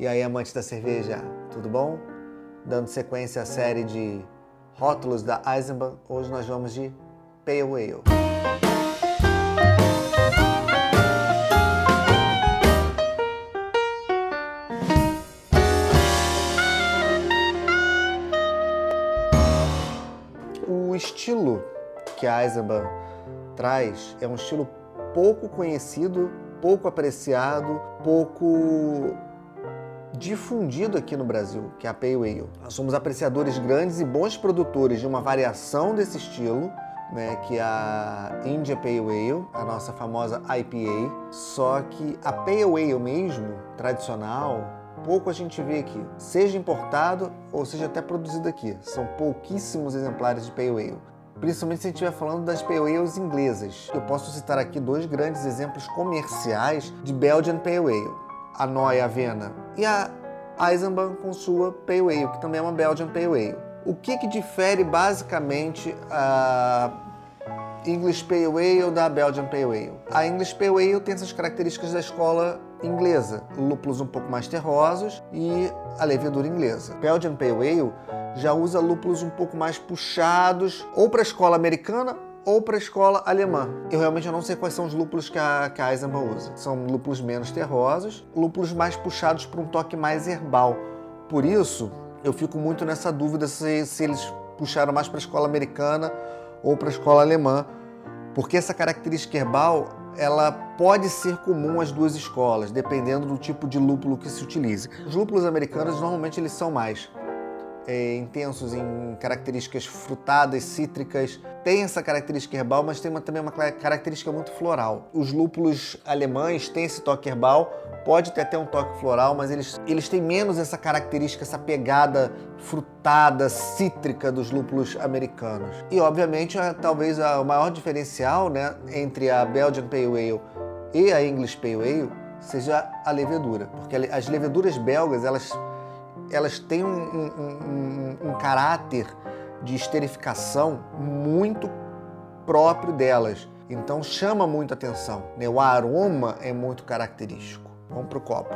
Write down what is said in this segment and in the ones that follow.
E aí, amantes da cerveja, tudo bom? Dando sequência à série de rótulos da Eisenbahn, hoje nós vamos de Pale Ale. O estilo que a Eisenbahn traz é um estilo pouco conhecido, pouco apreciado, pouco difundido aqui no Brasil, que é a Pale Ale. Nós somos apreciadores grandes e bons produtores de uma variação desse estilo, né, que é a India Pale Ale, a nossa famosa IPA. Só que a Pale Ale mesmo, tradicional, pouco a gente vê aqui, seja importado ou seja até produzido aqui. São pouquíssimos exemplares de Pale Ale. Principalmente se a gente estiver falando das Pale Ales inglesas. Eu posso citar aqui dois grandes exemplos comerciais de Belgian Pale Ale. A Noia Avena e a Eisenbahn com sua Pale Ale, que também é uma Belgian Pale Ale. O que, que difere basicamente a English Pale Ale da Belgian Pale Ale? A English Pale Ale tem essas características da escola inglesa, lúpulos um pouco mais terrosos e a levedura inglesa. Belgian Pale Ale já usa lúpulos um pouco mais puxados, ou para a escola americana ou para a escola alemã. Eu realmente não sei quais são os lúpulos que a, que a usa. São lúpulos menos terrosos, lúpulos mais puxados para um toque mais herbal. Por isso, eu fico muito nessa dúvida se, se eles puxaram mais para a escola americana ou para a escola alemã, porque essa característica herbal ela pode ser comum às duas escolas, dependendo do tipo de lúpulo que se utilize. Os lúpulos americanos normalmente eles são mais é, intensos em características frutadas, cítricas. Tem essa característica herbal, mas tem uma, também uma característica muito floral. Os lúpulos alemães têm esse toque herbal, pode ter até um toque floral, mas eles, eles têm menos essa característica, essa pegada frutada, cítrica dos lúpulos americanos. E, obviamente, talvez o maior diferencial né, entre a Belgian Pale Ale e a English Pale Ale seja a levedura, porque as leveduras belgas, elas elas têm um, um, um, um caráter de esterificação muito próprio delas. Então chama muito atenção. Né? O aroma é muito característico. Vamos para o copo.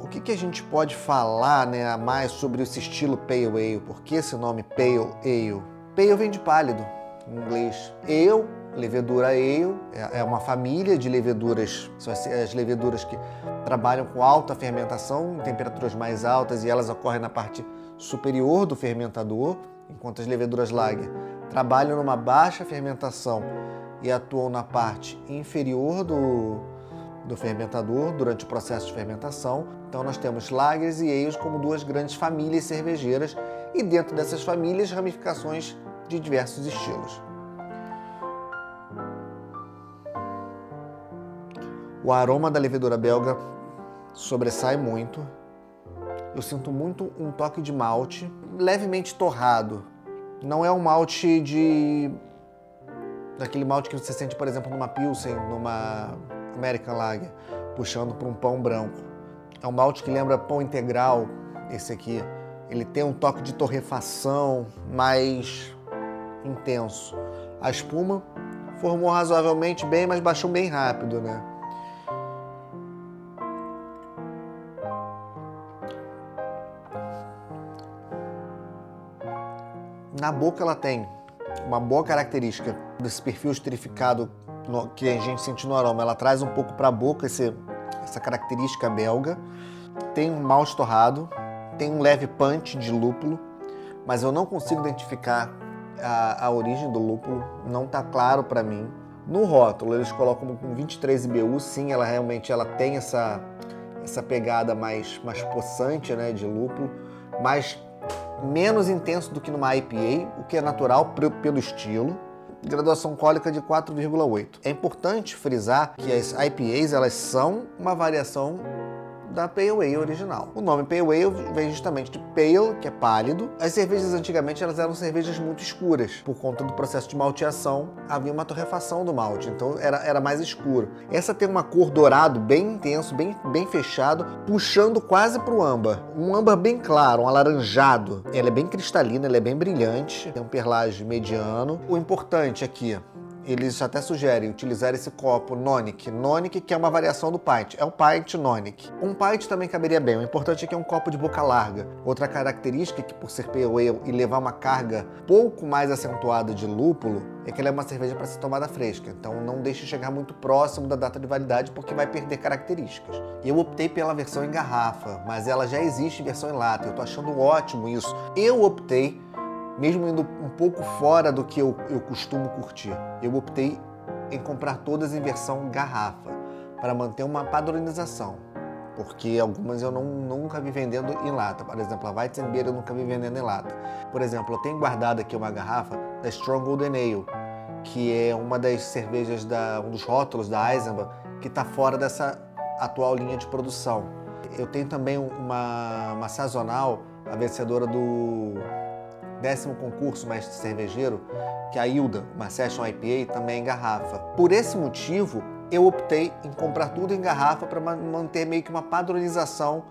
O que, que a gente pode falar né, mais sobre esse estilo Pale Ale? Por que esse nome Pale Ale? Pale vem de pálido em inglês. Ale, levedura ale, é, é uma família de leveduras, são as leveduras que trabalham com alta fermentação, em temperaturas mais altas, e elas ocorrem na parte superior do fermentador, enquanto as leveduras lager trabalham numa baixa fermentação e atuam na parte inferior do, do fermentador durante o processo de fermentação. Então nós temos lagers e ales como duas grandes famílias cervejeiras e dentro dessas famílias ramificações de diversos estilos. O aroma da levedura belga sobressai muito. Eu sinto muito um toque de malte, levemente torrado. Não é um malte de. daquele malte que você sente, por exemplo, numa Pilsen, numa American Lager, puxando para um pão branco. É um malte que lembra pão integral, esse aqui. Ele tem um toque de torrefação, mais intenso. A espuma formou razoavelmente bem, mas baixou bem rápido, né? Na boca ela tem uma boa característica desse perfil esterificado que a gente sente no aroma. Ela traz um pouco para a boca esse, essa característica belga. Tem um mal estorrado, tem um leve punch de lúpulo, mas eu não consigo identificar a, a origem do lúpulo, não está claro para mim. No rótulo eles colocam com 23 IBU, sim, ela realmente ela tem essa, essa pegada mais, mais possante né, de lúpulo, mas menos intenso do que numa IPA, o que é natural pelo estilo. Graduação alcoólica de 4,8. É importante frisar que as IPAs elas são uma variação da Pale Ale original. O nome Pale Ale vem justamente de pale, que é pálido. As cervejas antigamente elas eram cervejas muito escuras. Por conta do processo de malteação, havia uma torrefação do malte, então era, era mais escuro. Essa tem uma cor dourado bem intenso, bem, bem fechado, puxando quase para o âmbar. Um âmbar bem claro, um alaranjado. Ela é bem cristalina, ela é bem brilhante, tem um perlage mediano. O importante aqui eles até sugerem utilizar esse copo Nonic. Nonic, que é uma variação do pint. É o pint Nonic. Um pint também caberia bem. O importante é que é um copo de boca larga. Outra característica que por ser ale e levar uma carga pouco mais acentuada de lúpulo, é que ela é uma cerveja para ser tomada fresca. Então não deixe chegar muito próximo da data de validade porque vai perder características. Eu optei pela versão em garrafa, mas ela já existe em versão em lata. Eu tô achando ótimo isso. Eu optei mesmo indo um pouco fora do que eu, eu costumo curtir. Eu optei em comprar todas em versão garrafa, para manter uma padronização, porque algumas eu não, nunca vi vendendo em lata. Por exemplo, a Weizenbier eu nunca vi vendendo em lata. Por exemplo, eu tenho guardado aqui uma garrafa da Strong Golden Ale, que é uma das cervejas, da, um dos rótulos da Eisenbahn, que está fora dessa atual linha de produção. Eu tenho também uma, uma sazonal, a vencedora do décimo concurso mestre cervejeiro, que a Hilda, uma Session IPA, também em garrafa. Por esse motivo, eu optei em comprar tudo em garrafa para manter meio que uma padronização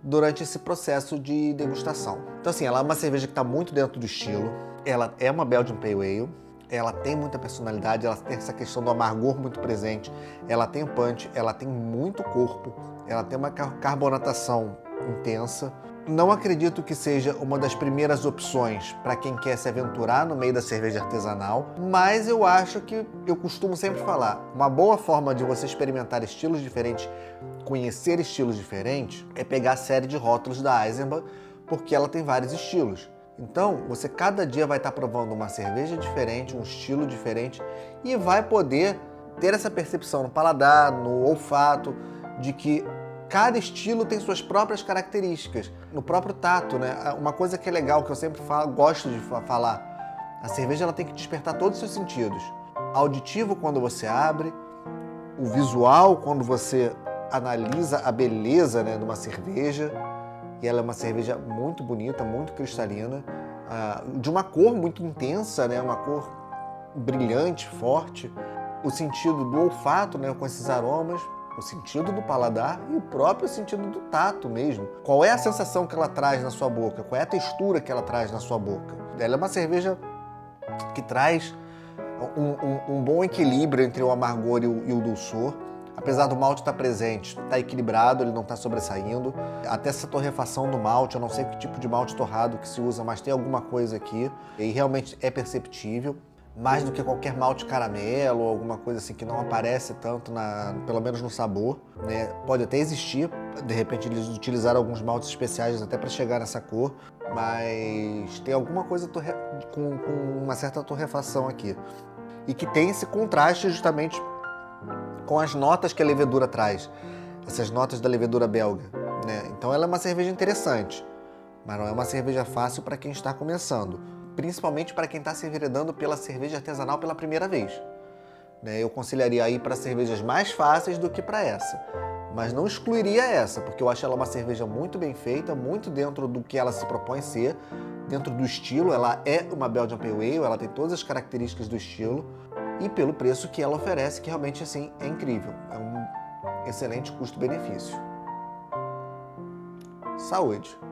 durante esse processo de degustação. Então assim, ela é uma cerveja que está muito dentro do estilo, ela é uma Belgian Pale Ale, ela tem muita personalidade, ela tem essa questão do amargor muito presente, ela tem punch, ela tem muito corpo, ela tem uma carbonatação intensa, não acredito que seja uma das primeiras opções para quem quer se aventurar no meio da cerveja artesanal, mas eu acho que eu costumo sempre falar, uma boa forma de você experimentar estilos diferentes, conhecer estilos diferentes, é pegar a série de rótulos da Eisenbahn, porque ela tem vários estilos. Então, você cada dia vai estar provando uma cerveja diferente, um estilo diferente e vai poder ter essa percepção no paladar, no olfato, de que cada estilo tem suas próprias características, no próprio tato, né? Uma coisa que é legal, que eu sempre falo, gosto de falar, a cerveja ela tem que despertar todos os seus sentidos. Auditivo quando você abre, o visual quando você analisa a beleza né, de uma cerveja, e ela é uma cerveja muito bonita, muito cristalina, uh, de uma cor muito intensa, né, uma cor brilhante, forte. O sentido do olfato, né, com esses aromas, o sentido do paladar e o próprio sentido do tato mesmo. Qual é a sensação que ela traz na sua boca? Qual é a textura que ela traz na sua boca? Ela é uma cerveja que traz um, um, um bom equilíbrio entre o amargor e o, e o dulçor. Apesar do malte estar presente, está equilibrado, ele não está sobressaindo. Até essa torrefação do malte, eu não sei que tipo de malte torrado que se usa, mas tem alguma coisa aqui e realmente é perceptível mais do que qualquer malte caramelo ou alguma coisa assim que não aparece tanto, na, pelo menos no sabor. Né? Pode até existir, de repente eles utilizaram alguns maltes especiais até para chegar nessa cor, mas tem alguma coisa torre, com, com uma certa torrefação aqui. E que tem esse contraste justamente com as notas que a levedura traz, essas notas da levedura belga. Né? Então ela é uma cerveja interessante, mas não é uma cerveja fácil para quem está começando principalmente para quem está se enveredando pela cerveja artesanal pela primeira vez. Né? Eu conciliaria aí para cervejas mais fáceis do que para essa, mas não excluiria essa, porque eu acho ela uma cerveja muito bem feita, muito dentro do que ela se propõe ser, dentro do estilo. Ela é uma Belgian Pale Ale, ela tem todas as características do estilo e pelo preço que ela oferece, que realmente assim é incrível. É um excelente custo-benefício. Saúde!